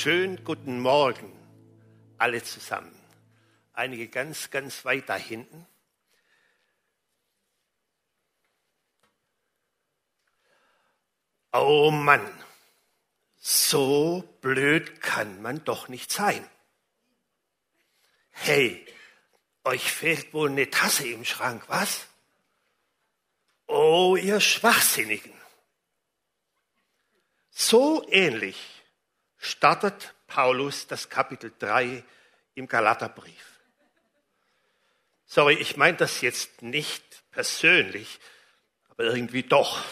Schönen guten Morgen, alle zusammen. Einige ganz, ganz weit da hinten. Oh Mann, so blöd kann man doch nicht sein. Hey, euch fehlt wohl eine Tasse im Schrank, was? Oh, ihr Schwachsinnigen. So ähnlich startet Paulus das Kapitel 3 im Galaterbrief. Sorry, ich meine das jetzt nicht persönlich, aber irgendwie doch.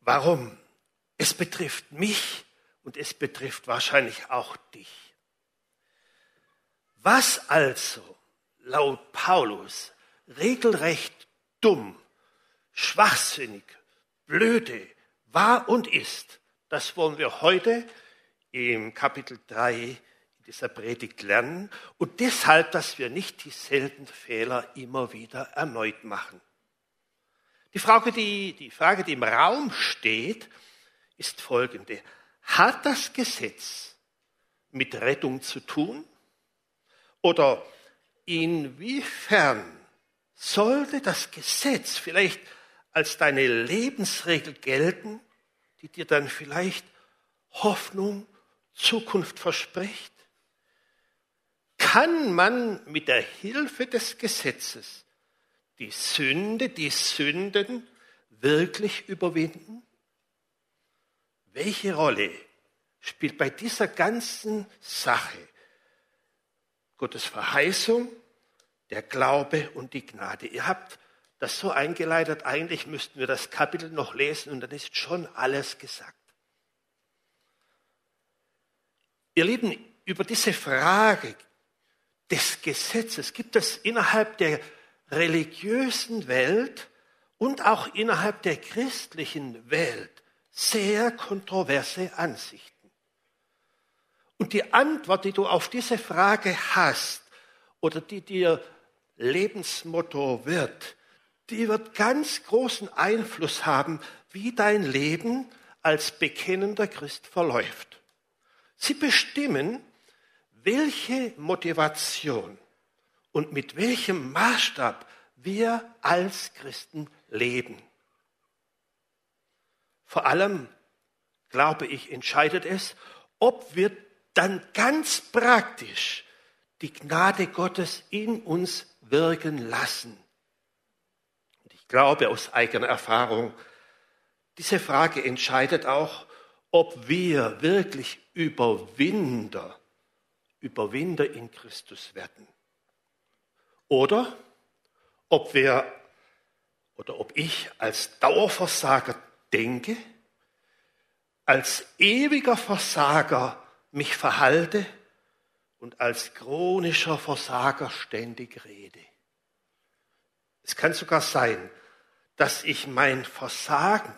Warum? Es betrifft mich und es betrifft wahrscheinlich auch dich. Was also laut Paulus regelrecht dumm, schwachsinnig, blöde war und ist, das wollen wir heute im Kapitel 3 dieser Predigt lernen und deshalb, dass wir nicht dieselben Fehler immer wieder erneut machen. Die Frage, die, die Frage, die im Raum steht, ist folgende. Hat das Gesetz mit Rettung zu tun? Oder inwiefern sollte das Gesetz vielleicht als deine Lebensregel gelten, die dir dann vielleicht Hoffnung, Zukunft verspricht? Kann man mit der Hilfe des Gesetzes die Sünde, die Sünden wirklich überwinden? Welche Rolle spielt bei dieser ganzen Sache Gottes Verheißung, der Glaube und die Gnade? Ihr habt das so eingeleitet, eigentlich müssten wir das Kapitel noch lesen und dann ist schon alles gesagt. Ihr Lieben, über diese Frage des Gesetzes gibt es innerhalb der religiösen Welt und auch innerhalb der christlichen Welt sehr kontroverse Ansichten. Und die Antwort, die du auf diese Frage hast oder die dir Lebensmotto wird, die wird ganz großen Einfluss haben, wie dein Leben als bekennender Christ verläuft. Sie bestimmen, welche Motivation und mit welchem Maßstab wir als Christen leben. Vor allem, glaube ich, entscheidet es, ob wir dann ganz praktisch die Gnade Gottes in uns wirken lassen glaube aus eigener Erfahrung, diese Frage entscheidet auch, ob wir wirklich Überwinder, Überwinder in Christus werden. Oder ob wir oder ob ich als Dauerversager denke, als ewiger Versager mich verhalte und als chronischer Versager ständig rede. Es kann sogar sein, dass ich mein Versagen,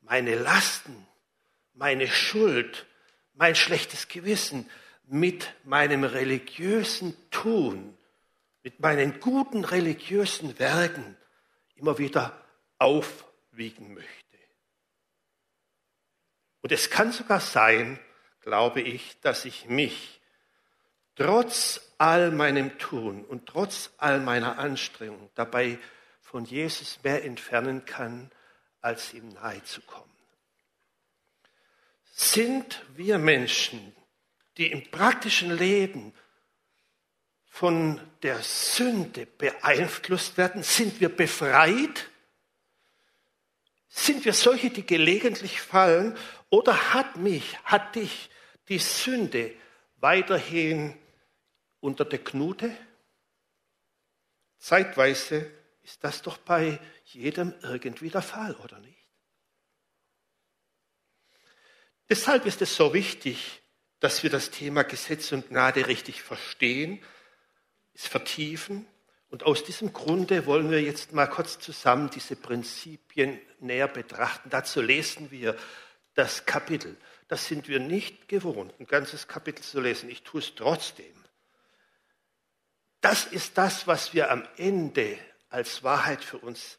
meine Lasten, meine Schuld, mein schlechtes Gewissen mit meinem religiösen Tun, mit meinen guten religiösen Werken immer wieder aufwiegen möchte. Und es kann sogar sein, glaube ich, dass ich mich trotz all meinem Tun und trotz all meiner Anstrengung dabei von Jesus mehr entfernen kann, als ihm nahe zu kommen. Sind wir Menschen, die im praktischen Leben von der Sünde beeinflusst werden? Sind wir befreit? Sind wir solche, die gelegentlich fallen? Oder hat mich, hat dich die Sünde weiterhin unter der Knute? Zeitweise ist das doch bei jedem irgendwie der Fall, oder nicht? Deshalb ist es so wichtig, dass wir das Thema Gesetz und Gnade richtig verstehen, es vertiefen. Und aus diesem Grunde wollen wir jetzt mal kurz zusammen diese Prinzipien näher betrachten. Dazu lesen wir das Kapitel. Das sind wir nicht gewohnt, ein ganzes Kapitel zu lesen. Ich tue es trotzdem. Das ist das, was wir am Ende als Wahrheit für uns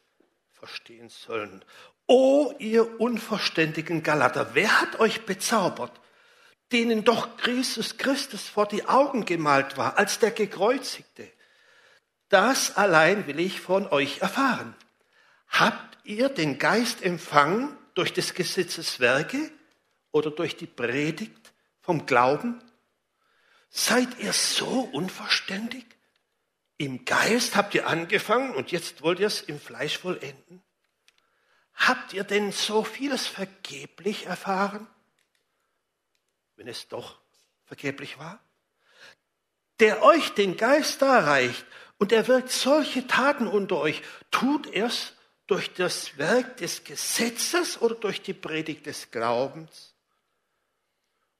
verstehen sollen. O ihr unverständigen Galater, wer hat euch bezaubert, denen doch Christus Christus vor die Augen gemalt war, als der Gekreuzigte? Das allein will ich von euch erfahren. Habt ihr den Geist empfangen durch des Gesetzes Werke oder durch die Predigt vom Glauben? Seid ihr so unverständig? Im Geist habt ihr angefangen und jetzt wollt ihr es im Fleisch vollenden? Habt ihr denn so vieles vergeblich erfahren, wenn es doch vergeblich war? Der euch den Geist darreicht und er wirkt solche Taten unter euch, tut er's durch das Werk des Gesetzes oder durch die Predigt des Glaubens?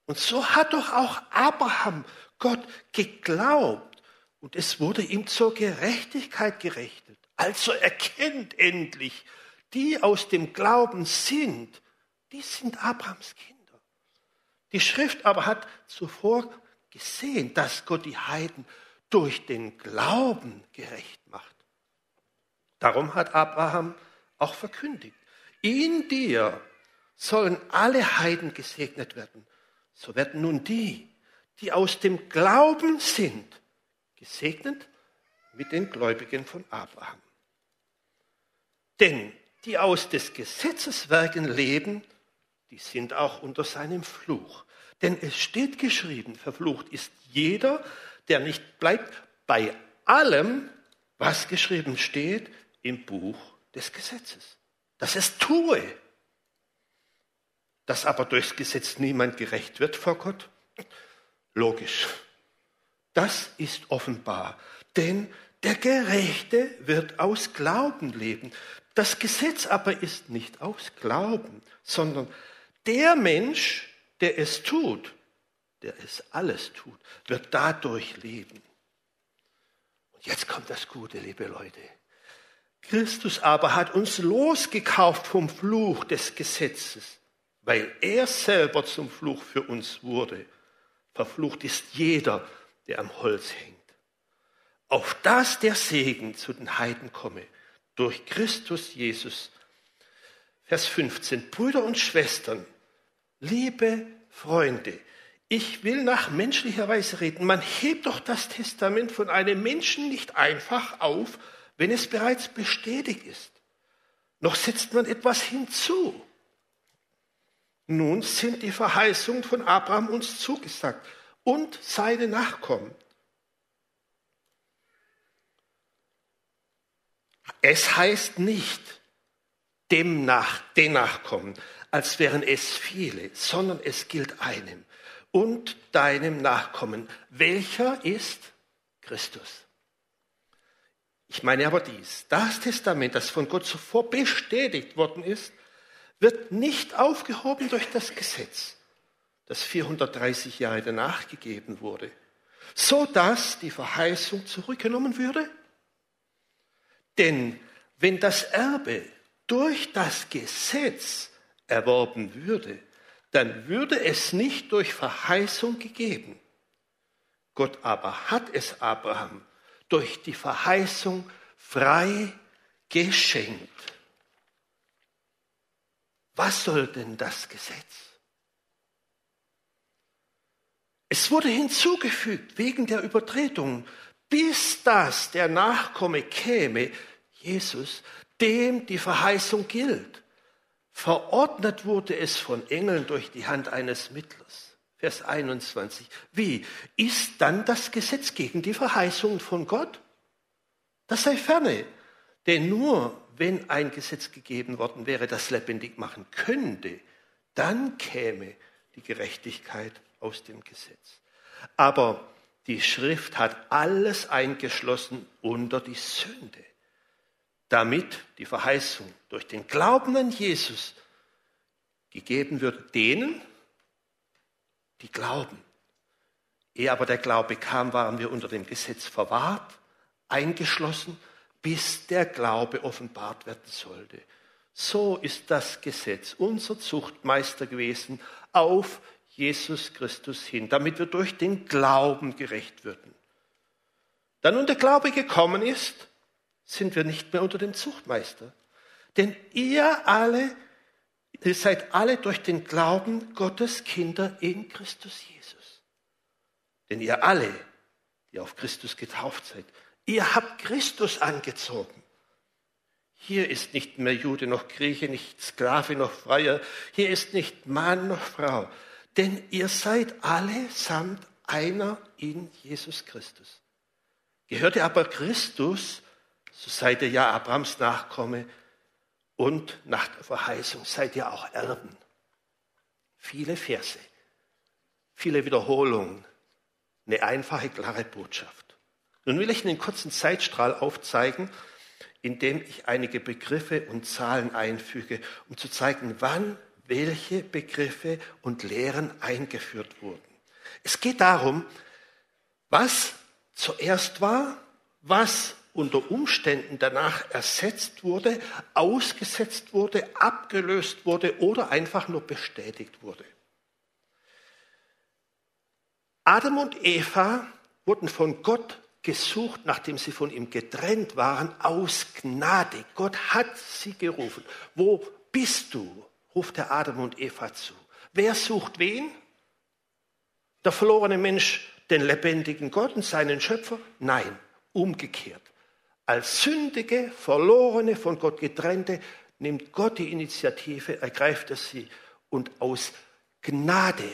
Und so hat doch auch Abraham Gott geglaubt und es wurde ihm zur Gerechtigkeit gerechnet. Also erkennt endlich, die aus dem Glauben sind, die sind Abrahams Kinder. Die Schrift aber hat zuvor gesehen, dass Gott die Heiden durch den Glauben gerecht macht. Darum hat Abraham auch verkündigt, in dir sollen alle Heiden gesegnet werden. So werden nun die, die aus dem Glauben sind, gesegnet mit den Gläubigen von Abraham. Denn die aus des Gesetzes Werken leben, die sind auch unter seinem Fluch. Denn es steht geschrieben, verflucht ist jeder, der nicht bleibt bei allem, was geschrieben steht im Buch des Gesetzes. Dass es tue. Dass aber durchs Gesetz niemand gerecht wird vor Gott, logisch. Das ist offenbar. Denn der Gerechte wird aus Glauben leben. Das Gesetz aber ist nicht aus Glauben, sondern der Mensch, der es tut, der es alles tut, wird dadurch leben. Und jetzt kommt das Gute, liebe Leute. Christus aber hat uns losgekauft vom Fluch des Gesetzes, weil er selber zum Fluch für uns wurde. Verflucht ist jeder, der am Holz hängt. Auf das der Segen zu den Heiden komme durch Christus Jesus. Vers 15. Brüder und Schwestern, liebe Freunde, ich will nach menschlicher Weise reden. Man hebt doch das Testament von einem Menschen nicht einfach auf, wenn es bereits bestätigt ist. Noch setzt man etwas hinzu. Nun sind die Verheißungen von Abraham uns zugesagt und seine Nachkommen. Es heißt nicht dem nach, den Nachkommen, als wären es viele, sondern es gilt einem und deinem Nachkommen. Welcher ist Christus? Ich meine aber dies, das Testament, das von Gott zuvor bestätigt worden ist, wird nicht aufgehoben durch das Gesetz, das 430 Jahre danach gegeben wurde, so dass die Verheißung zurückgenommen würde denn wenn das Erbe durch das Gesetz erworben würde, dann würde es nicht durch Verheißung gegeben. Gott aber hat es Abraham durch die Verheißung frei geschenkt. Was soll denn das Gesetz? Es wurde hinzugefügt wegen der Übertretung bis das der Nachkomme käme, Jesus, dem die Verheißung gilt. Verordnet wurde es von Engeln durch die Hand eines Mittlers. Vers 21. Wie? Ist dann das Gesetz gegen die Verheißungen von Gott? Das sei ferne. Denn nur wenn ein Gesetz gegeben worden wäre, das lebendig machen könnte, dann käme die Gerechtigkeit aus dem Gesetz. Aber die Schrift hat alles eingeschlossen unter die Sünde, damit die Verheißung durch den Glauben an Jesus gegeben wird denen, die glauben. Ehe aber der Glaube kam, waren wir unter dem Gesetz verwahrt, eingeschlossen, bis der Glaube offenbart werden sollte. So ist das Gesetz unser Zuchtmeister gewesen auf Jesus Christus hin, damit wir durch den Glauben gerecht würden. Da nun der Glaube gekommen ist, sind wir nicht mehr unter dem Zuchtmeister. Denn ihr alle, ihr seid alle durch den Glauben Gottes Kinder in Christus Jesus. Denn ihr alle, die auf Christus getauft seid, ihr habt Christus angezogen. Hier ist nicht mehr Jude noch Grieche, nicht Sklave noch Freier, hier ist nicht Mann noch Frau, denn ihr seid alle samt einer in Jesus Christus. Gehörte aber Christus, so seid ihr ja Abrahams Nachkomme und nach der Verheißung seid ihr auch Erben. Viele Verse, viele Wiederholungen, eine einfache, klare Botschaft. Nun will ich einen kurzen Zeitstrahl aufzeigen, indem ich einige Begriffe und Zahlen einfüge, um zu zeigen, wann welche Begriffe und Lehren eingeführt wurden. Es geht darum, was zuerst war, was unter Umständen danach ersetzt wurde, ausgesetzt wurde, abgelöst wurde oder einfach nur bestätigt wurde. Adam und Eva wurden von Gott gesucht, nachdem sie von ihm getrennt waren, aus Gnade. Gott hat sie gerufen. Wo bist du? Ruft er Adam und Eva zu. Wer sucht wen? Der verlorene Mensch den lebendigen Gott und seinen Schöpfer? Nein, umgekehrt. Als sündige, verlorene, von Gott getrennte, nimmt Gott die Initiative, ergreift er sie und aus Gnade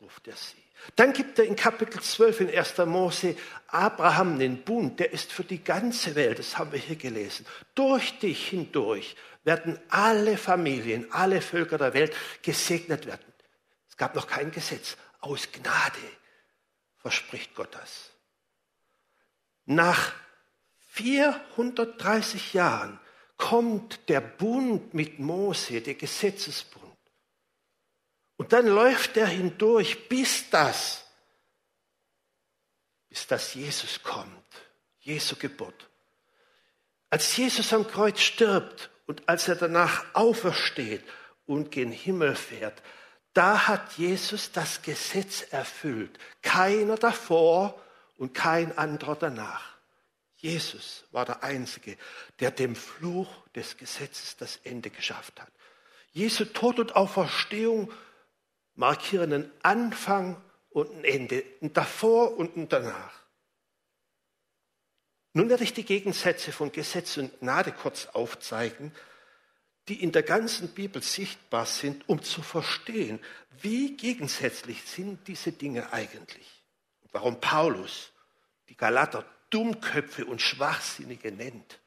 ruft er sie. Dann gibt er in Kapitel 12 in 1. Mose Abraham den Bund, der ist für die ganze Welt, das haben wir hier gelesen. Durch dich hindurch werden alle Familien, alle Völker der Welt gesegnet werden. Es gab noch kein Gesetz. Aus Gnade verspricht Gott das. Nach 430 Jahren kommt der Bund mit Mose, der Gesetzesbund. Und dann läuft er hindurch, bis das, bis das Jesus kommt, Jesu Geburt. Als Jesus am Kreuz stirbt und als er danach aufersteht und gen Himmel fährt, da hat Jesus das Gesetz erfüllt. Keiner davor und kein anderer danach. Jesus war der Einzige, der dem Fluch des Gesetzes das Ende geschafft hat. Jesu Tod und Auferstehung markieren einen Anfang und ein Ende, ein davor und ein danach. Nun werde ich die Gegensätze von Gesetz und Gnade kurz aufzeigen, die in der ganzen Bibel sichtbar sind, um zu verstehen, wie gegensätzlich sind diese Dinge eigentlich. Warum Paulus die Galater Dummköpfe und Schwachsinnige nennt.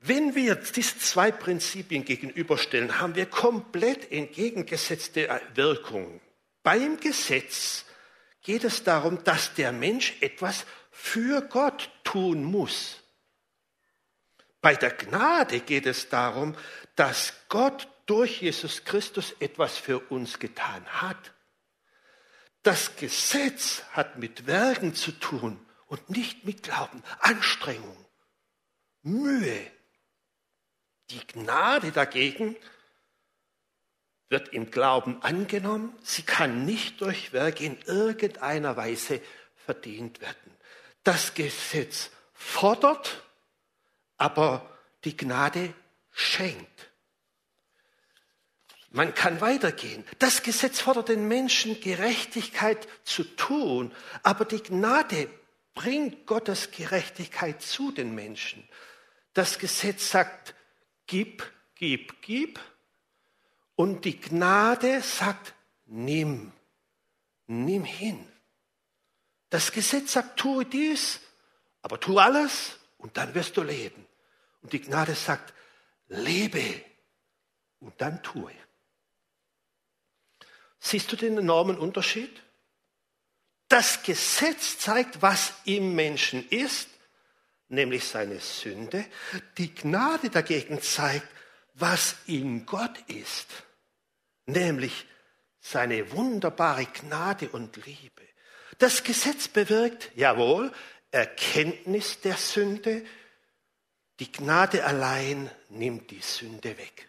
Wenn wir diese zwei Prinzipien gegenüberstellen, haben wir komplett entgegengesetzte Wirkungen. Beim Gesetz geht es darum, dass der Mensch etwas für Gott tun muss. Bei der Gnade geht es darum, dass Gott durch Jesus Christus etwas für uns getan hat. Das Gesetz hat mit Werken zu tun und nicht mit Glauben, Anstrengung, Mühe. Die Gnade dagegen wird im Glauben angenommen. Sie kann nicht durch Werke in irgendeiner Weise verdient werden. Das Gesetz fordert, aber die Gnade schenkt. Man kann weitergehen. Das Gesetz fordert den Menschen, Gerechtigkeit zu tun, aber die Gnade bringt Gottes Gerechtigkeit zu den Menschen. Das Gesetz sagt, gib, gib, gib. Und die Gnade sagt, nimm, nimm hin. Das Gesetz sagt, tue dies, aber tu alles und dann wirst du leben. Und die Gnade sagt, lebe und dann tue. Siehst du den enormen Unterschied? Das Gesetz zeigt, was im Menschen ist nämlich seine Sünde. Die Gnade dagegen zeigt, was in Gott ist, nämlich seine wunderbare Gnade und Liebe. Das Gesetz bewirkt, jawohl, Erkenntnis der Sünde. Die Gnade allein nimmt die Sünde weg.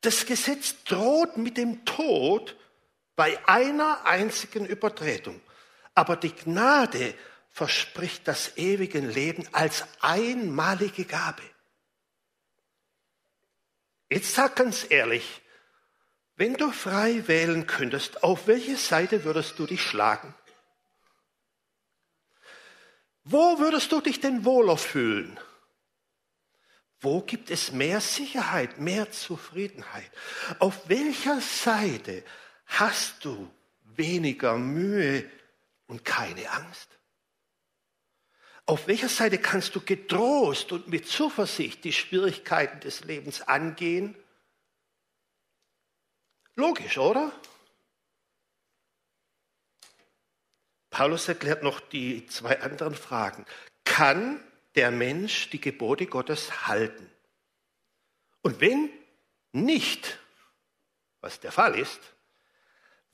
Das Gesetz droht mit dem Tod bei einer einzigen Übertretung. Aber die Gnade verspricht das ewige Leben als einmalige Gabe. Jetzt sag ganz ehrlich, wenn du frei wählen könntest, auf welche Seite würdest du dich schlagen? Wo würdest du dich denn wohler fühlen? Wo gibt es mehr Sicherheit, mehr Zufriedenheit? Auf welcher Seite hast du weniger Mühe und keine Angst? Auf welcher Seite kannst du getrost und mit Zuversicht die Schwierigkeiten des Lebens angehen? Logisch, oder? Paulus erklärt noch die zwei anderen Fragen. Kann der Mensch die Gebote Gottes halten? Und wenn nicht, was der Fall ist,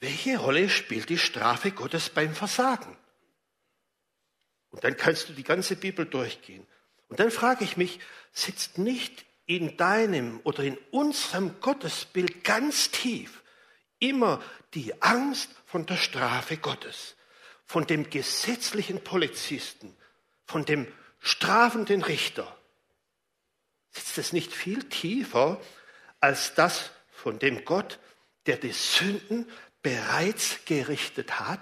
welche Rolle spielt die Strafe Gottes beim Versagen? Und dann kannst du die ganze Bibel durchgehen. Und dann frage ich mich, sitzt nicht in deinem oder in unserem Gottesbild ganz tief immer die Angst von der Strafe Gottes, von dem gesetzlichen Polizisten, von dem strafenden Richter? Sitzt es nicht viel tiefer als das von dem Gott, der die Sünden bereits gerichtet hat?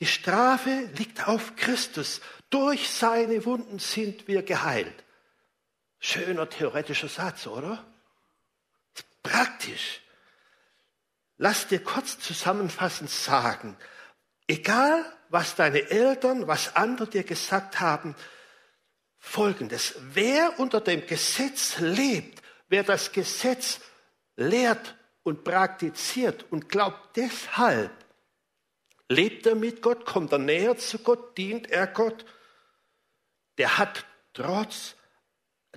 Die Strafe liegt auf Christus. Durch seine Wunden sind wir geheilt. Schöner theoretischer Satz, oder? Praktisch. Lass dir kurz zusammenfassend sagen, egal was deine Eltern, was andere dir gesagt haben, folgendes. Wer unter dem Gesetz lebt, wer das Gesetz lehrt und praktiziert und glaubt deshalb, Lebt er mit Gott? Kommt er näher zu Gott? Dient er Gott? Der hat trotz,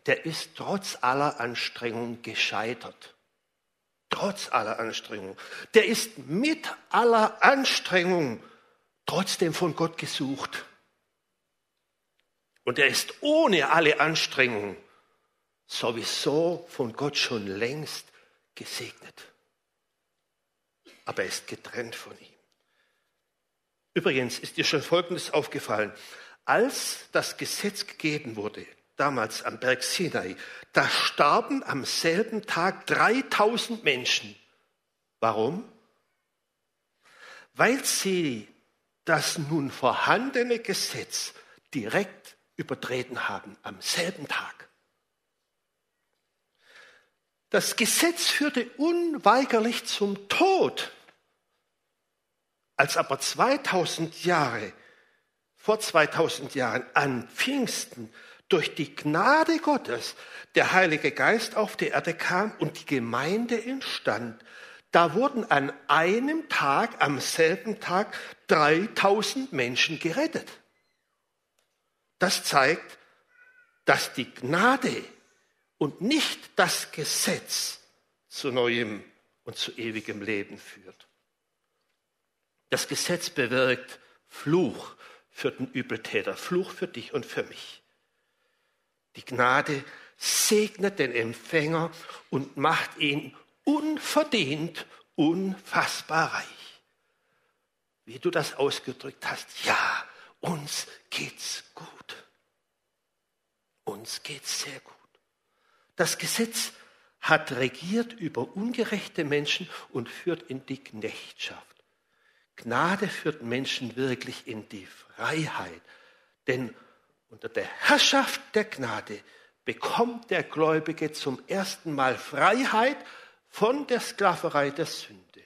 der ist trotz aller Anstrengung gescheitert. Trotz aller Anstrengung. Der ist mit aller Anstrengung trotzdem von Gott gesucht. Und er ist ohne alle Anstrengung sowieso von Gott schon längst gesegnet. Aber er ist getrennt von ihm. Übrigens ist dir schon Folgendes aufgefallen. Als das Gesetz gegeben wurde, damals am Berg Sinai, da starben am selben Tag 3000 Menschen. Warum? Weil sie das nun vorhandene Gesetz direkt übertreten haben, am selben Tag. Das Gesetz führte unweigerlich zum Tod. Als aber 2000 Jahre, vor 2000 Jahren an Pfingsten durch die Gnade Gottes der Heilige Geist auf die Erde kam und die Gemeinde entstand, da wurden an einem Tag, am selben Tag, 3000 Menschen gerettet. Das zeigt, dass die Gnade und nicht das Gesetz zu neuem und zu ewigem Leben führt. Das Gesetz bewirkt Fluch für den Übeltäter, Fluch für dich und für mich. Die Gnade segnet den Empfänger und macht ihn unverdient unfassbar reich. Wie du das ausgedrückt hast, ja, uns geht's gut. Uns geht's sehr gut. Das Gesetz hat regiert über ungerechte Menschen und führt in die Knechtschaft. Gnade führt Menschen wirklich in die Freiheit. Denn unter der Herrschaft der Gnade bekommt der Gläubige zum ersten Mal Freiheit von der Sklaverei der Sünde.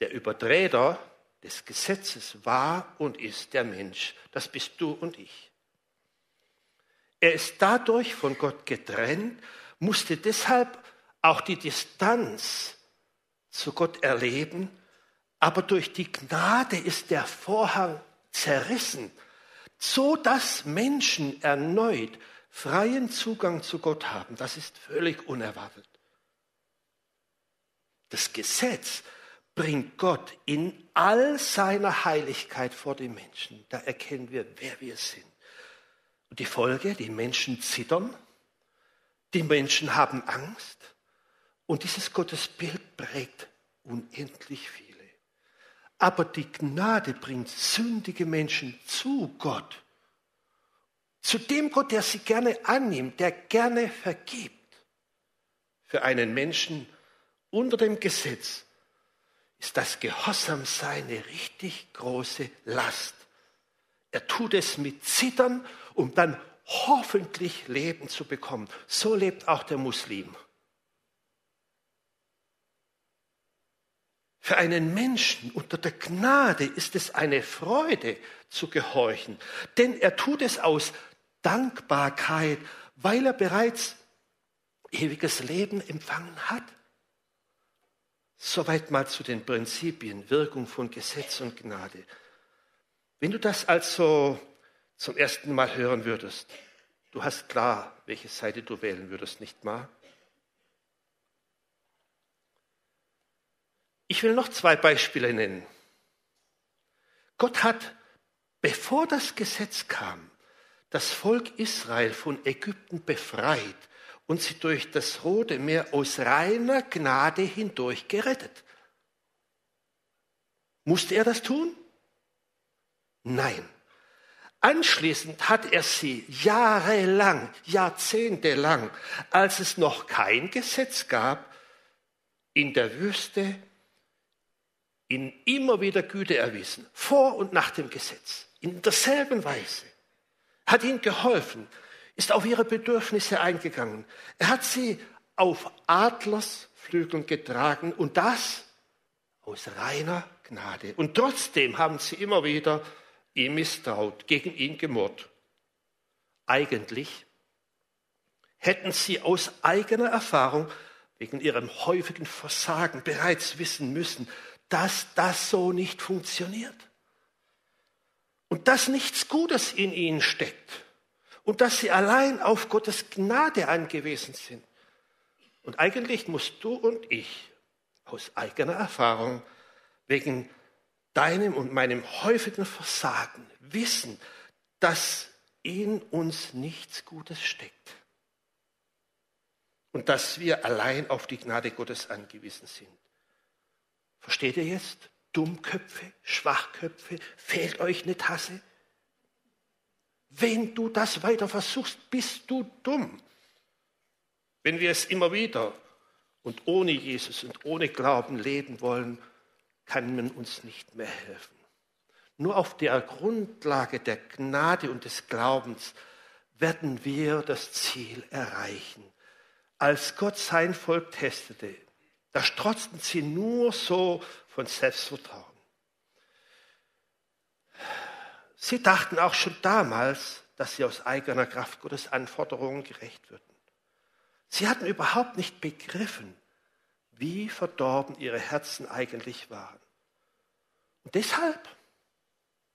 Der Übertreter des Gesetzes war und ist der Mensch. Das bist du und ich. Er ist dadurch von Gott getrennt, musste deshalb auch die Distanz zu Gott erleben aber durch die Gnade ist der Vorhang zerrissen, so dass Menschen erneut freien Zugang zu Gott haben. Das ist völlig unerwartet. Das Gesetz bringt Gott in all seiner Heiligkeit vor die Menschen. Da erkennen wir, wer wir sind. Und die Folge, die Menschen zittern, die Menschen haben Angst und dieses Gottesbild prägt unendlich viel. Aber die Gnade bringt sündige Menschen zu Gott. Zu dem Gott, der sie gerne annimmt, der gerne vergibt. Für einen Menschen unter dem Gesetz ist das Gehorsamsein eine richtig große Last. Er tut es mit Zittern, um dann hoffentlich Leben zu bekommen. So lebt auch der Muslim. Für einen Menschen unter der Gnade ist es eine Freude zu gehorchen, denn er tut es aus Dankbarkeit, weil er bereits ewiges Leben empfangen hat. Soweit mal zu den Prinzipien, Wirkung von Gesetz und Gnade. Wenn du das also zum ersten Mal hören würdest, du hast klar, welche Seite du wählen würdest, nicht wahr? Ich will noch zwei Beispiele nennen. Gott hat, bevor das Gesetz kam, das Volk Israel von Ägypten befreit und sie durch das Rote Meer aus reiner Gnade hindurch gerettet. Musste er das tun? Nein. Anschließend hat er sie jahrelang, jahrzehntelang, als es noch kein Gesetz gab, in der Wüste in immer wieder Güte erwiesen, vor und nach dem Gesetz, in derselben Weise. Hat ihnen geholfen, ist auf ihre Bedürfnisse eingegangen. Er hat sie auf Adlersflügeln getragen und das aus reiner Gnade. Und trotzdem haben sie immer wieder ihm misstraut, gegen ihn gemurrt. Eigentlich hätten sie aus eigener Erfahrung wegen ihrem häufigen Versagen bereits wissen müssen, dass das so nicht funktioniert. Und dass nichts Gutes in ihnen steckt. Und dass sie allein auf Gottes Gnade angewiesen sind. Und eigentlich musst du und ich aus eigener Erfahrung wegen deinem und meinem häufigen Versagen wissen, dass in uns nichts Gutes steckt. Und dass wir allein auf die Gnade Gottes angewiesen sind. Versteht ihr jetzt? Dummköpfe, Schwachköpfe, fehlt euch eine Tasse? Wenn du das weiter versuchst, bist du dumm. Wenn wir es immer wieder und ohne Jesus und ohne Glauben leben wollen, kann man uns nicht mehr helfen. Nur auf der Grundlage der Gnade und des Glaubens werden wir das Ziel erreichen. Als Gott sein Volk testete, da strotzten sie nur so von Selbstvertrauen. Sie dachten auch schon damals, dass sie aus eigener Kraft Gottes Anforderungen gerecht würden. Sie hatten überhaupt nicht begriffen, wie verdorben ihre Herzen eigentlich waren. Und deshalb,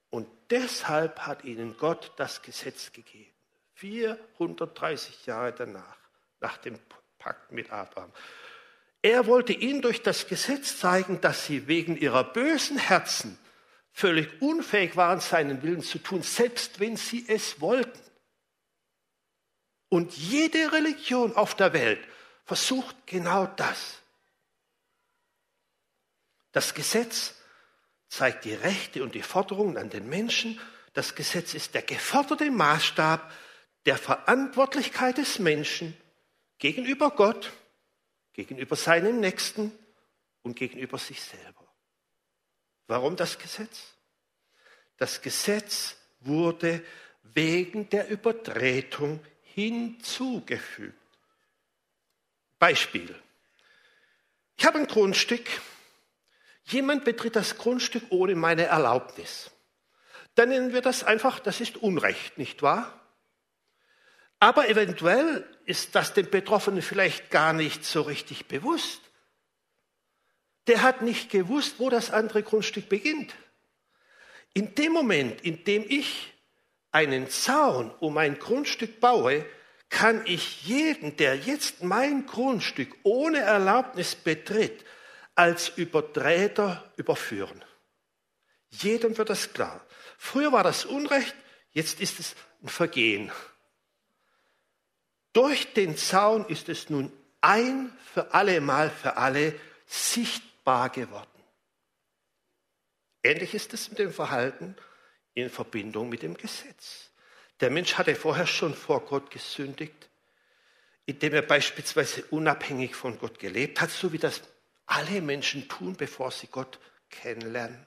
und deshalb hat ihnen Gott das Gesetz gegeben. 430 Jahre danach, nach dem Pakt mit Abraham. Er wollte ihnen durch das Gesetz zeigen, dass sie wegen ihrer bösen Herzen völlig unfähig waren, seinen Willen zu tun, selbst wenn sie es wollten. Und jede Religion auf der Welt versucht genau das. Das Gesetz zeigt die Rechte und die Forderungen an den Menschen. Das Gesetz ist der geforderte Maßstab der Verantwortlichkeit des Menschen gegenüber Gott gegenüber seinem Nächsten und gegenüber sich selber. Warum das Gesetz? Das Gesetz wurde wegen der Übertretung hinzugefügt. Beispiel. Ich habe ein Grundstück. Jemand betritt das Grundstück ohne meine Erlaubnis. Dann nennen wir das einfach, das ist Unrecht, nicht wahr? Aber eventuell ist das dem Betroffenen vielleicht gar nicht so richtig bewusst. Der hat nicht gewusst, wo das andere Grundstück beginnt. In dem Moment, in dem ich einen Zaun um ein Grundstück baue, kann ich jeden, der jetzt mein Grundstück ohne Erlaubnis betritt, als Übertreter überführen. Jedem wird das klar. Früher war das Unrecht, jetzt ist es ein Vergehen. Durch den Zaun ist es nun ein für alle Mal für alle sichtbar geworden. Ähnlich ist es mit dem Verhalten in Verbindung mit dem Gesetz. Der Mensch hatte vorher schon vor Gott gesündigt, indem er beispielsweise unabhängig von Gott gelebt hat, so wie das alle Menschen tun, bevor sie Gott kennenlernen.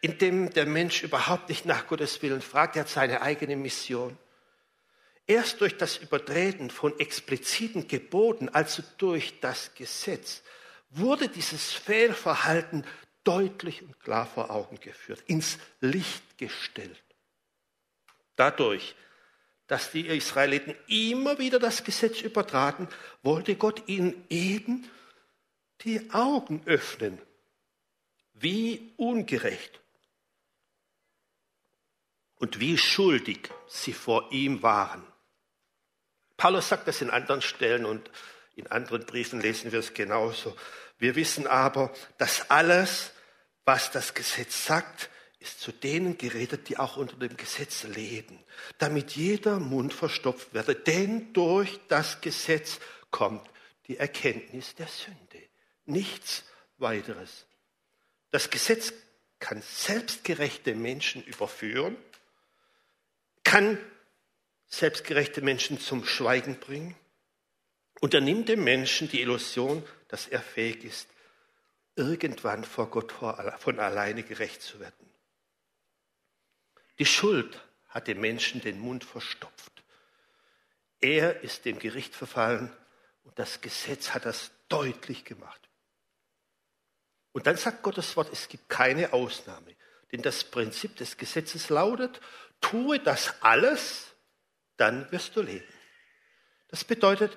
Indem der Mensch überhaupt nicht nach Gottes Willen fragt, er hat seine eigene Mission. Erst durch das Übertreten von expliziten Geboten, also durch das Gesetz, wurde dieses Fehlverhalten deutlich und klar vor Augen geführt, ins Licht gestellt. Dadurch, dass die Israeliten immer wieder das Gesetz übertraten, wollte Gott ihnen eben die Augen öffnen. Wie ungerecht und wie schuldig sie vor ihm waren. Paulus sagt das in anderen Stellen und in anderen Briefen lesen wir es genauso. Wir wissen aber, dass alles, was das Gesetz sagt, ist zu denen geredet, die auch unter dem Gesetz leben, damit jeder Mund verstopft werde. Denn durch das Gesetz kommt die Erkenntnis der Sünde. Nichts weiteres. Das Gesetz kann selbstgerechte Menschen überführen, kann selbstgerechte Menschen zum Schweigen bringen und er nimmt dem Menschen die Illusion, dass er fähig ist, irgendwann vor Gott von alleine gerecht zu werden. Die Schuld hat dem Menschen den Mund verstopft. Er ist dem Gericht verfallen und das Gesetz hat das deutlich gemacht. Und dann sagt Gottes Wort, es gibt keine Ausnahme. Denn das Prinzip des Gesetzes lautet, tue das alles, dann wirst du leben. Das bedeutet,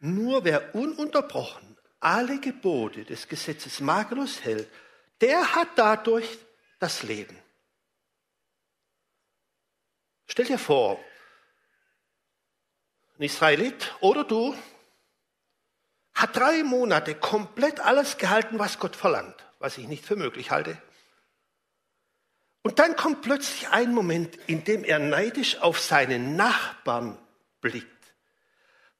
nur wer ununterbrochen alle Gebote des Gesetzes makellos hält, der hat dadurch das Leben. Stell dir vor, ein Israelit oder du hat drei Monate komplett alles gehalten, was Gott verlangt, was ich nicht für möglich halte. Und dann kommt plötzlich ein Moment, in dem er neidisch auf seinen Nachbarn blickt,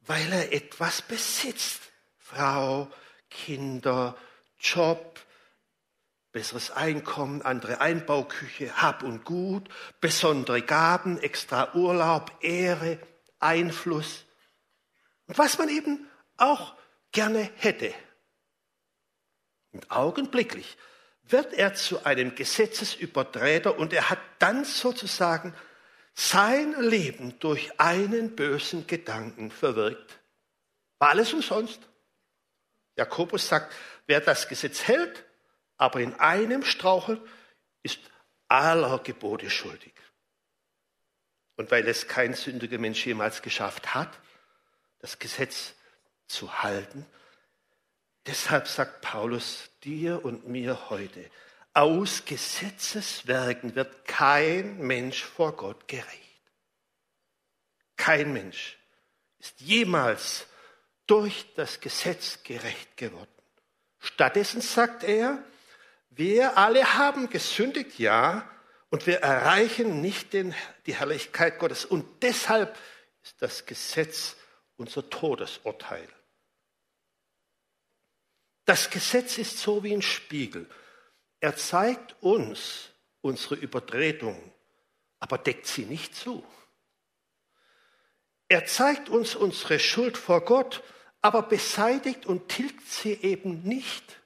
weil er etwas besitzt. Frau, Kinder, Job, besseres Einkommen, andere Einbauküche, Hab und Gut, besondere Gaben, extra Urlaub, Ehre, Einfluss. Und was man eben auch gerne hätte. Und augenblicklich wird er zu einem Gesetzesübertreter und er hat dann sozusagen sein Leben durch einen bösen Gedanken verwirkt. War alles umsonst? Jakobus sagt, wer das Gesetz hält, aber in einem strauchelt, ist aller Gebote schuldig. Und weil es kein sündiger Mensch jemals geschafft hat, das Gesetz zu halten, Deshalb sagt Paulus dir und mir heute, aus Gesetzeswerken wird kein Mensch vor Gott gerecht. Kein Mensch ist jemals durch das Gesetz gerecht geworden. Stattdessen sagt er, wir alle haben gesündigt, ja, und wir erreichen nicht den, die Herrlichkeit Gottes. Und deshalb ist das Gesetz unser Todesurteil. Das Gesetz ist so wie ein Spiegel. Er zeigt uns unsere Übertretung, aber deckt sie nicht zu. Er zeigt uns unsere Schuld vor Gott, aber beseitigt und tilgt sie eben nicht.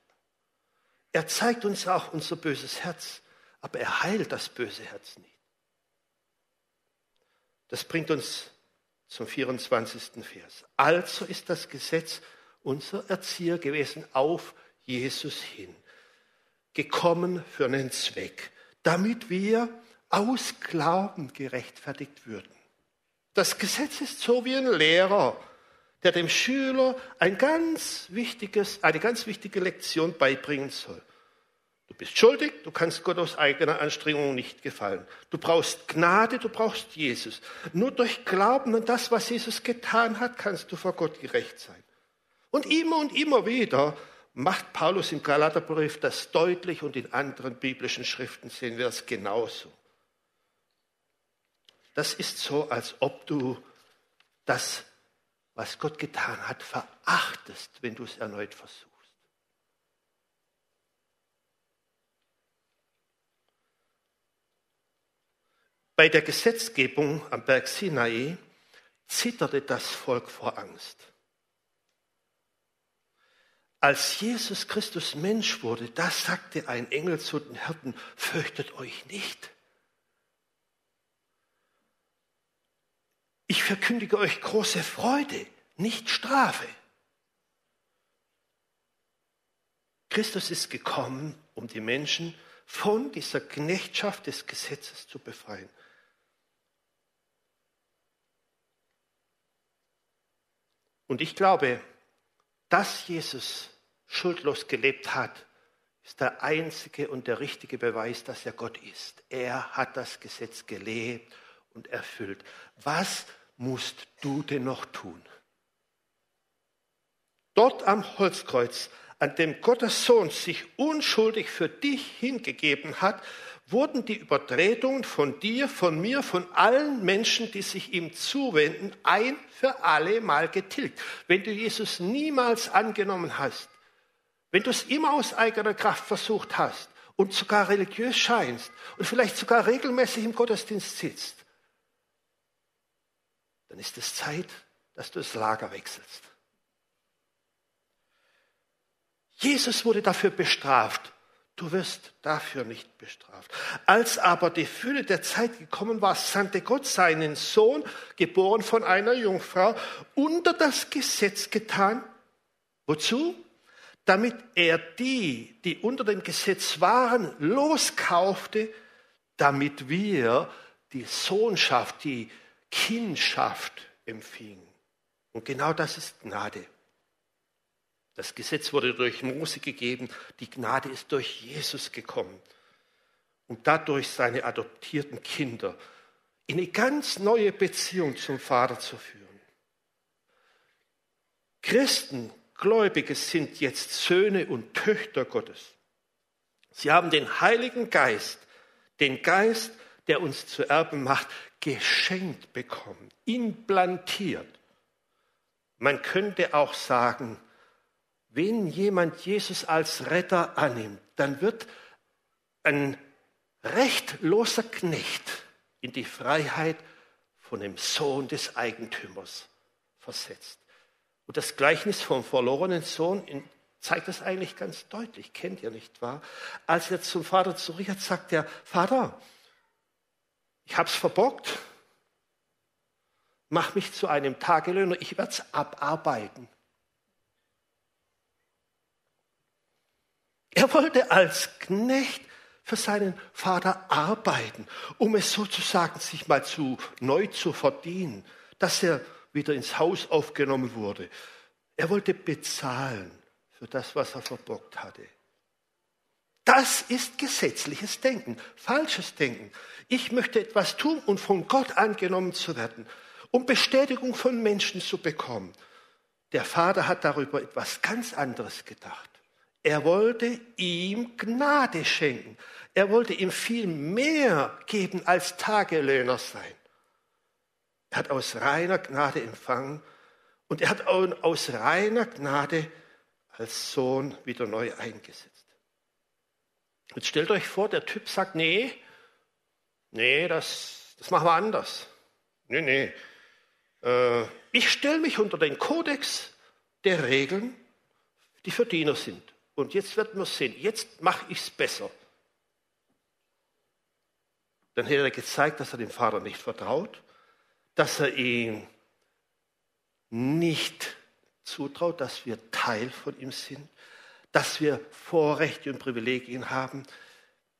Er zeigt uns auch unser böses Herz, aber er heilt das böse Herz nicht. Das bringt uns zum 24. Vers. Also ist das Gesetz unser Erzieher gewesen, auf Jesus hin. Gekommen für einen Zweck, damit wir aus Glauben gerechtfertigt würden. Das Gesetz ist so wie ein Lehrer, der dem Schüler ein ganz wichtiges, eine ganz wichtige Lektion beibringen soll. Du bist schuldig, du kannst Gott aus eigener Anstrengung nicht gefallen. Du brauchst Gnade, du brauchst Jesus. Nur durch Glauben an das, was Jesus getan hat, kannst du vor Gott gerecht sein. Und immer und immer wieder macht Paulus im Galaterbrief das deutlich und in anderen biblischen Schriften sehen wir es genauso. Das ist so, als ob du das, was Gott getan hat, verachtest, wenn du es erneut versuchst. Bei der Gesetzgebung am Berg Sinai zitterte das Volk vor Angst. Als Jesus Christus Mensch wurde, da sagte ein Engel zu den Hirten, fürchtet euch nicht. Ich verkündige euch große Freude, nicht Strafe. Christus ist gekommen, um die Menschen von dieser Knechtschaft des Gesetzes zu befreien. Und ich glaube, dass Jesus schuldlos gelebt hat, ist der einzige und der richtige Beweis, dass er Gott ist. Er hat das Gesetz gelebt und erfüllt. Was musst du denn noch tun? Dort am Holzkreuz, an dem Gottes Sohn sich unschuldig für dich hingegeben hat, wurden die Übertretungen von dir, von mir, von allen Menschen, die sich ihm zuwenden, ein für alle Mal getilgt. Wenn du Jesus niemals angenommen hast, wenn du es immer aus eigener Kraft versucht hast und sogar religiös scheinst und vielleicht sogar regelmäßig im Gottesdienst sitzt, dann ist es Zeit, dass du das Lager wechselst. Jesus wurde dafür bestraft. Du wirst dafür nicht bestraft. Als aber die Fülle der Zeit gekommen war, sandte Gott seinen Sohn, geboren von einer Jungfrau, unter das Gesetz getan. Wozu? Damit er die, die unter dem Gesetz waren, loskaufte, damit wir die Sohnschaft, die Kindschaft empfingen. Und genau das ist Gnade. Das Gesetz wurde durch Mose gegeben, die Gnade ist durch Jesus gekommen und dadurch seine adoptierten Kinder in eine ganz neue Beziehung zum Vater zu führen. Christen, Gläubige sind jetzt Söhne und Töchter Gottes. Sie haben den Heiligen Geist, den Geist, der uns zu Erben macht, geschenkt bekommen, implantiert. Man könnte auch sagen, wenn jemand Jesus als Retter annimmt, dann wird ein rechtloser Knecht in die Freiheit von dem Sohn des Eigentümers versetzt. Und das Gleichnis vom verlorenen Sohn zeigt das eigentlich ganz deutlich. Kennt ihr nicht wahr? Als er zum Vater zurückkehrt, sagt er, Vater, ich habe es verbockt, mach mich zu einem Tagelöhner, ich werde es abarbeiten. Er wollte als Knecht für seinen Vater arbeiten, um es sozusagen sich mal zu neu zu verdienen, dass er wieder ins Haus aufgenommen wurde. Er wollte bezahlen für das, was er verbockt hatte. Das ist gesetzliches Denken, falsches Denken. Ich möchte etwas tun um von Gott angenommen zu werden, um Bestätigung von Menschen zu bekommen. Der Vater hat darüber etwas ganz anderes gedacht. Er wollte ihm Gnade schenken. Er wollte ihm viel mehr geben als Tagelöhner sein. Er hat aus reiner Gnade empfangen und er hat aus reiner Gnade als Sohn wieder neu eingesetzt. Jetzt stellt euch vor, der Typ sagt, nee, nee, das, das machen wir anders. Nee, nee. Äh, ich stelle mich unter den Kodex der Regeln, die für Diener sind. Und jetzt wird man sehen, jetzt mache ich es besser. Dann hätte er gezeigt, dass er dem Vater nicht vertraut, dass er ihm nicht zutraut, dass wir Teil von ihm sind, dass wir Vorrechte und Privilegien haben.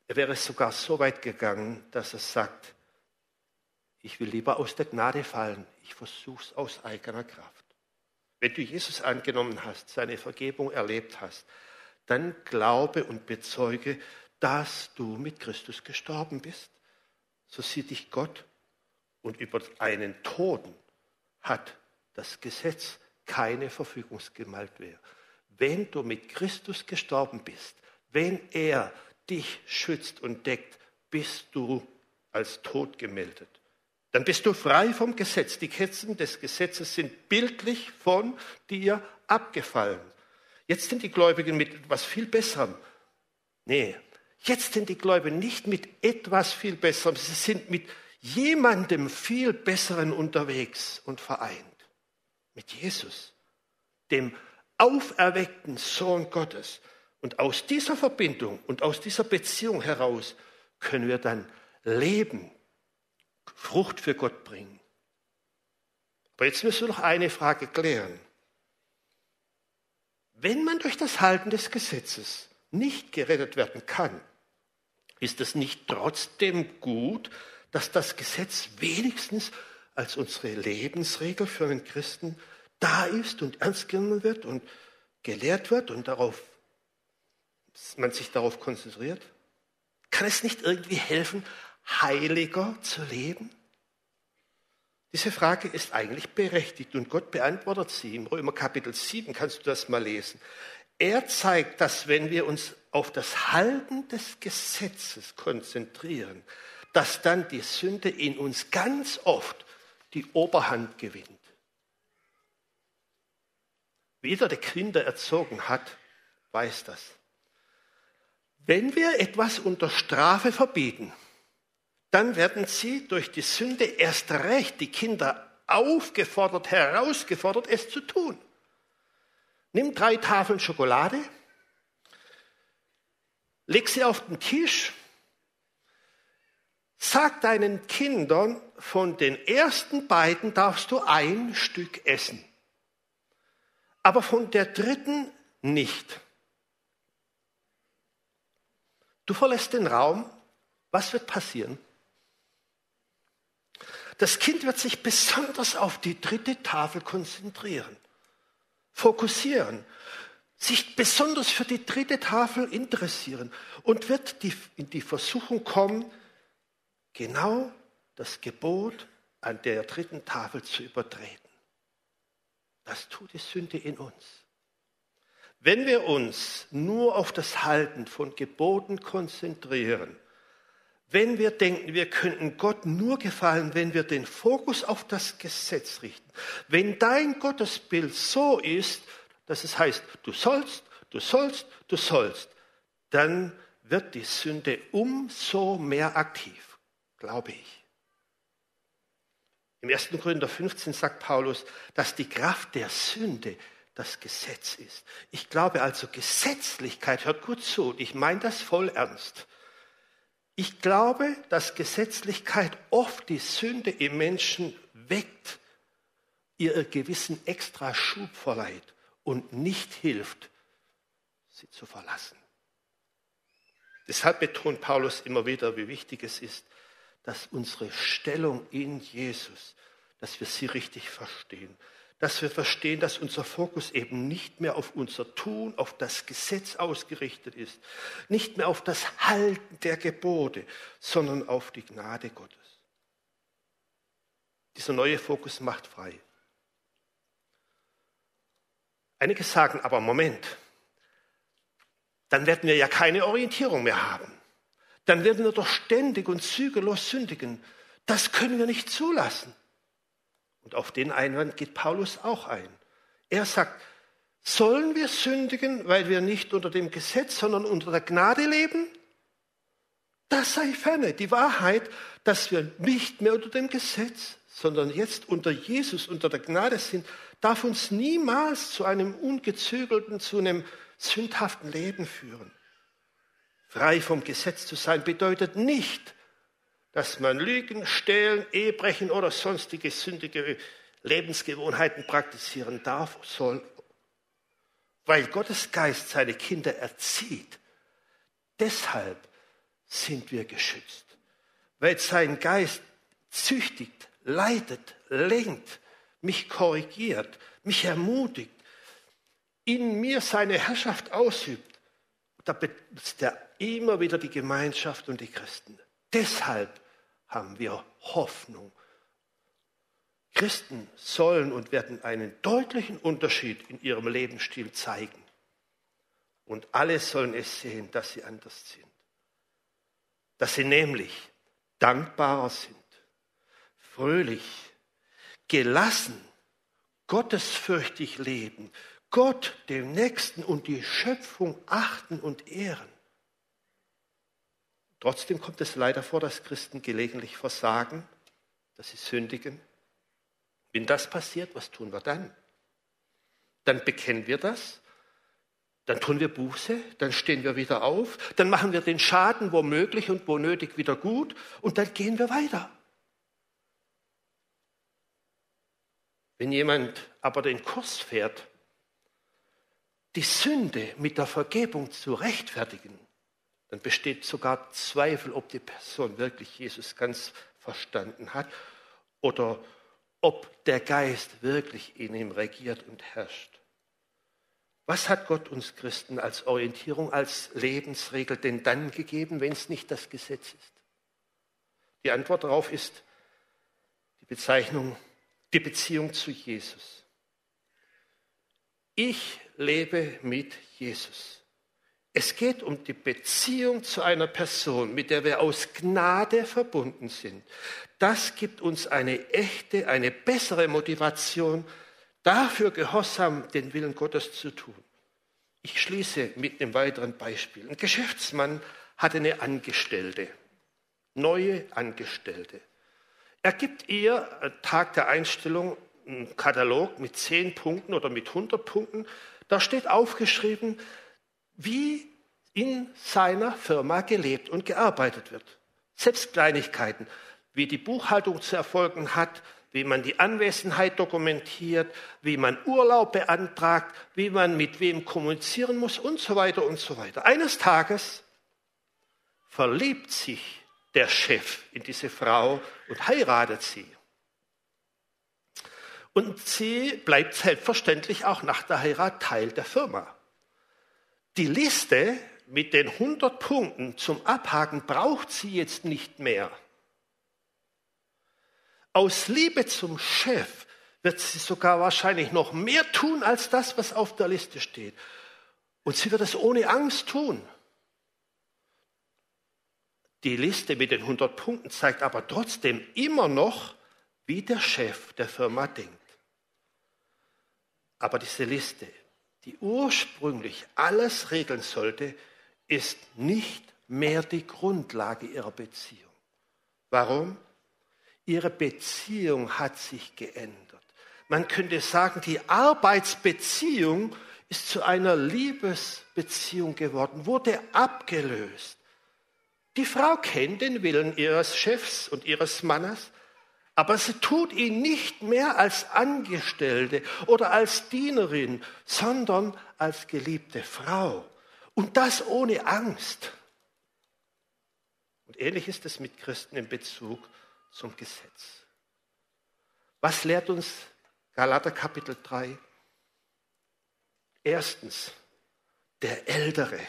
Er wäre sogar so weit gegangen, dass er sagt, ich will lieber aus der Gnade fallen, ich versuche es aus eigener Kraft. Wenn du Jesus angenommen hast, seine Vergebung erlebt hast, dann glaube und bezeuge, dass du mit Christus gestorben bist. So sieht dich Gott und über einen Toten hat das Gesetz keine Verfügungsgewalt mehr. Wenn du mit Christus gestorben bist, wenn er dich schützt und deckt, bist du als tot gemeldet. Dann bist du frei vom Gesetz. Die Ketten des Gesetzes sind bildlich von dir abgefallen. Jetzt sind die Gläubigen mit etwas viel Besserem. Nee, jetzt sind die Gläubigen nicht mit etwas viel Besserem, sie sind mit jemandem viel Besseren unterwegs und vereint. Mit Jesus, dem auferweckten Sohn Gottes. Und aus dieser Verbindung und aus dieser Beziehung heraus können wir dann leben, Frucht für Gott bringen. Aber jetzt müssen wir noch eine Frage klären. Wenn man durch das Halten des Gesetzes nicht gerettet werden kann, ist es nicht trotzdem gut, dass das Gesetz wenigstens als unsere Lebensregel für einen Christen da ist und ernst genommen wird und gelehrt wird und darauf, man sich darauf konzentriert? Kann es nicht irgendwie helfen, heiliger zu leben? Diese Frage ist eigentlich berechtigt und Gott beantwortet sie. Im Römer Kapitel 7 kannst du das mal lesen. Er zeigt, dass wenn wir uns auf das Halten des Gesetzes konzentrieren, dass dann die Sünde in uns ganz oft die Oberhand gewinnt. Jeder, der Kinder erzogen hat, weiß das. Wenn wir etwas unter Strafe verbieten, dann werden sie durch die Sünde erst recht die Kinder aufgefordert, herausgefordert, es zu tun. Nimm drei Tafeln Schokolade, leg sie auf den Tisch, sag deinen Kindern, von den ersten beiden darfst du ein Stück essen, aber von der dritten nicht. Du verlässt den Raum, was wird passieren? Das Kind wird sich besonders auf die dritte Tafel konzentrieren, fokussieren, sich besonders für die dritte Tafel interessieren und wird die, in die Versuchung kommen, genau das Gebot an der dritten Tafel zu übertreten. Das tut die Sünde in uns. Wenn wir uns nur auf das Halten von Geboten konzentrieren, wenn wir denken, wir könnten Gott nur gefallen, wenn wir den Fokus auf das Gesetz richten, wenn dein Gottesbild so ist, dass es heißt, du sollst, du sollst, du sollst, dann wird die Sünde umso mehr aktiv, glaube ich. Im 1. Korinther 15 sagt Paulus, dass die Kraft der Sünde das Gesetz ist. Ich glaube also, Gesetzlichkeit, hört gut zu, und ich meine das voll ernst. Ich glaube, dass Gesetzlichkeit oft die Sünde im Menschen weckt, ihr Gewissen extra Schub verleiht und nicht hilft, sie zu verlassen. Deshalb betont Paulus immer wieder, wie wichtig es ist, dass unsere Stellung in Jesus, dass wir sie richtig verstehen, dass wir verstehen, dass unser Fokus eben nicht mehr auf unser Tun, auf das Gesetz ausgerichtet ist, nicht mehr auf das Halten der Gebote, sondern auf die Gnade Gottes. Dieser neue Fokus macht frei. Einige sagen aber, Moment, dann werden wir ja keine Orientierung mehr haben. Dann werden wir doch ständig und zügellos sündigen. Das können wir nicht zulassen. Und auf den Einwand geht Paulus auch ein. Er sagt, sollen wir sündigen, weil wir nicht unter dem Gesetz, sondern unter der Gnade leben? Das sei ferne. Die Wahrheit, dass wir nicht mehr unter dem Gesetz, sondern jetzt unter Jesus, unter der Gnade sind, darf uns niemals zu einem ungezügelten, zu einem sündhaften Leben führen. Frei vom Gesetz zu sein bedeutet nicht, dass man Lügen, Stehlen, Ehebrechen oder sonstige sündige Lebensgewohnheiten praktizieren darf, soll, weil Gottes Geist seine Kinder erzieht. Deshalb sind wir geschützt, weil sein Geist züchtigt, leitet, lenkt, mich korrigiert, mich ermutigt, in mir seine Herrschaft ausübt. Da benutzt er immer wieder die Gemeinschaft und die Christen. Deshalb haben wir Hoffnung. Christen sollen und werden einen deutlichen Unterschied in ihrem Lebensstil zeigen. Und alle sollen es sehen, dass sie anders sind. Dass sie nämlich dankbarer sind, fröhlich, gelassen, gottesfürchtig leben, Gott, dem Nächsten und die Schöpfung achten und ehren. Trotzdem kommt es leider vor, dass Christen gelegentlich versagen dass sie sündigen? Wenn das passiert, was tun wir dann? Dann bekennen wir das, dann tun wir Buße, dann stehen wir wieder auf, dann machen wir den Schaden womöglich und wo nötig wieder gut und dann gehen wir weiter. Wenn jemand aber den Kurs fährt, die Sünde mit der Vergebung zu rechtfertigen, dann besteht sogar Zweifel, ob die Person wirklich Jesus ganz verstanden hat oder ob der Geist wirklich in ihm regiert und herrscht. Was hat Gott uns Christen als Orientierung, als Lebensregel denn dann gegeben, wenn es nicht das Gesetz ist? Die Antwort darauf ist die Bezeichnung, die Beziehung zu Jesus. Ich lebe mit Jesus. Es geht um die Beziehung zu einer Person, mit der wir aus Gnade verbunden sind. Das gibt uns eine echte, eine bessere Motivation, dafür gehorsam den Willen Gottes zu tun. Ich schließe mit einem weiteren Beispiel. Ein Geschäftsmann hatte eine Angestellte, neue Angestellte. Er gibt ihr Tag der Einstellung einen Katalog mit zehn Punkten oder mit 100 Punkten. Da steht aufgeschrieben, wie in seiner Firma gelebt und gearbeitet wird. Selbst Kleinigkeiten, wie die Buchhaltung zu erfolgen hat, wie man die Anwesenheit dokumentiert, wie man Urlaub beantragt, wie man mit wem kommunizieren muss und so weiter und so weiter. Eines Tages verliebt sich der Chef in diese Frau und heiratet sie. Und sie bleibt selbstverständlich auch nach der Heirat Teil der Firma. Die Liste mit den 100 Punkten zum Abhaken braucht sie jetzt nicht mehr. Aus Liebe zum Chef wird sie sogar wahrscheinlich noch mehr tun als das, was auf der Liste steht. Und sie wird es ohne Angst tun. Die Liste mit den 100 Punkten zeigt aber trotzdem immer noch, wie der Chef der Firma denkt. Aber diese Liste, die ursprünglich alles regeln sollte, ist nicht mehr die Grundlage ihrer Beziehung. Warum? Ihre Beziehung hat sich geändert. Man könnte sagen, die Arbeitsbeziehung ist zu einer Liebesbeziehung geworden, wurde abgelöst. Die Frau kennt den Willen ihres Chefs und ihres Mannes, aber sie tut ihn nicht mehr als Angestellte oder als Dienerin, sondern als geliebte Frau. Und das ohne Angst. Und ähnlich ist es mit Christen in Bezug zum Gesetz. Was lehrt uns Galater Kapitel 3? Erstens, der Ältere,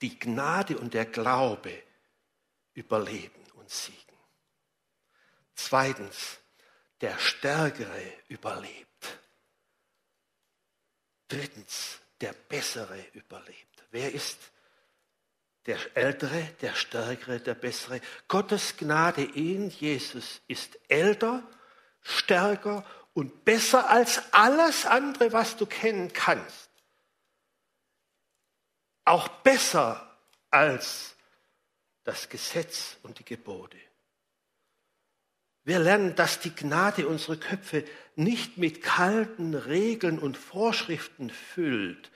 die Gnade und der Glaube überleben und siegen. Zweitens, der Stärkere überlebt. Drittens, der Bessere überlebt. Wer ist der Ältere, der Stärkere, der Bessere? Gottes Gnade in Jesus ist älter, stärker und besser als alles andere, was du kennen kannst. Auch besser als das Gesetz und die Gebote. Wir lernen, dass die Gnade unsere Köpfe nicht mit kalten Regeln und Vorschriften füllt,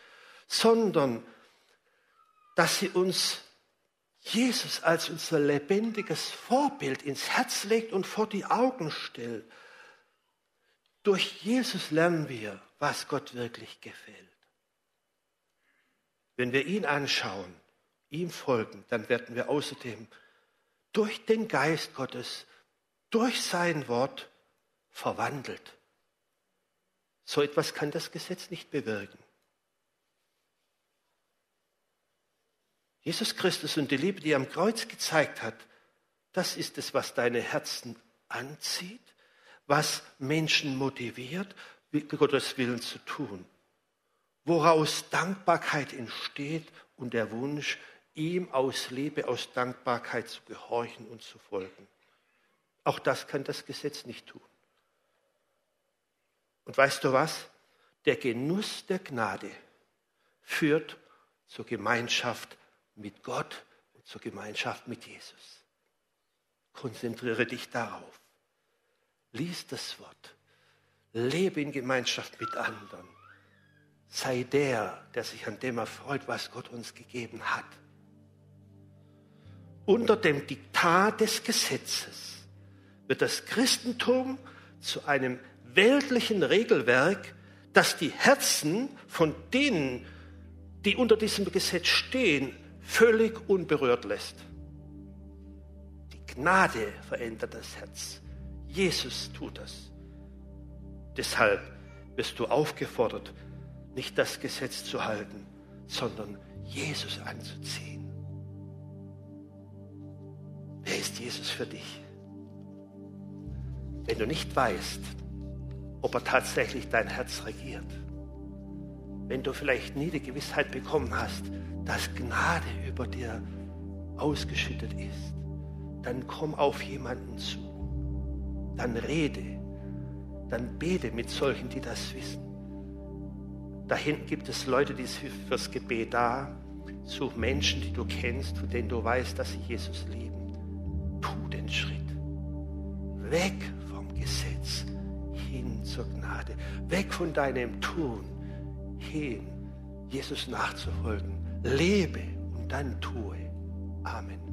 sondern dass sie uns Jesus als unser lebendiges Vorbild ins Herz legt und vor die Augen stellt. Durch Jesus lernen wir, was Gott wirklich gefällt. Wenn wir ihn anschauen, ihm folgen, dann werden wir außerdem durch den Geist Gottes durch sein Wort verwandelt. So etwas kann das Gesetz nicht bewirken. Jesus Christus und die Liebe, die er am Kreuz gezeigt hat, das ist es, was deine Herzen anzieht, was Menschen motiviert, Gottes Willen zu tun, woraus Dankbarkeit entsteht und der Wunsch, ihm aus Liebe, aus Dankbarkeit zu gehorchen und zu folgen. Auch das kann das Gesetz nicht tun. Und weißt du was? Der Genuss der Gnade führt zur Gemeinschaft mit Gott und zur Gemeinschaft mit Jesus. Konzentriere dich darauf. Lies das Wort. Lebe in Gemeinschaft mit anderen. Sei der, der sich an dem erfreut, was Gott uns gegeben hat. Unter dem Diktat des Gesetzes wird das Christentum zu einem weltlichen Regelwerk, das die Herzen von denen, die unter diesem Gesetz stehen, völlig unberührt lässt. Die Gnade verändert das Herz. Jesus tut das. Deshalb wirst du aufgefordert, nicht das Gesetz zu halten, sondern Jesus anzuziehen. Wer ist Jesus für dich? Wenn du nicht weißt, ob er tatsächlich dein Herz regiert, wenn du vielleicht nie die Gewissheit bekommen hast, dass Gnade über dir ausgeschüttet ist, dann komm auf jemanden zu, dann rede, dann bete mit solchen, die das wissen. Da hinten gibt es Leute, die sind fürs Gebet da. Such Menschen, die du kennst, von denen du weißt, dass sie Jesus lieben. Tu den Schritt. Weg Gesetz hin zur Gnade. Weg von deinem Tun hin, Jesus nachzufolgen. Lebe und dann tue. Amen.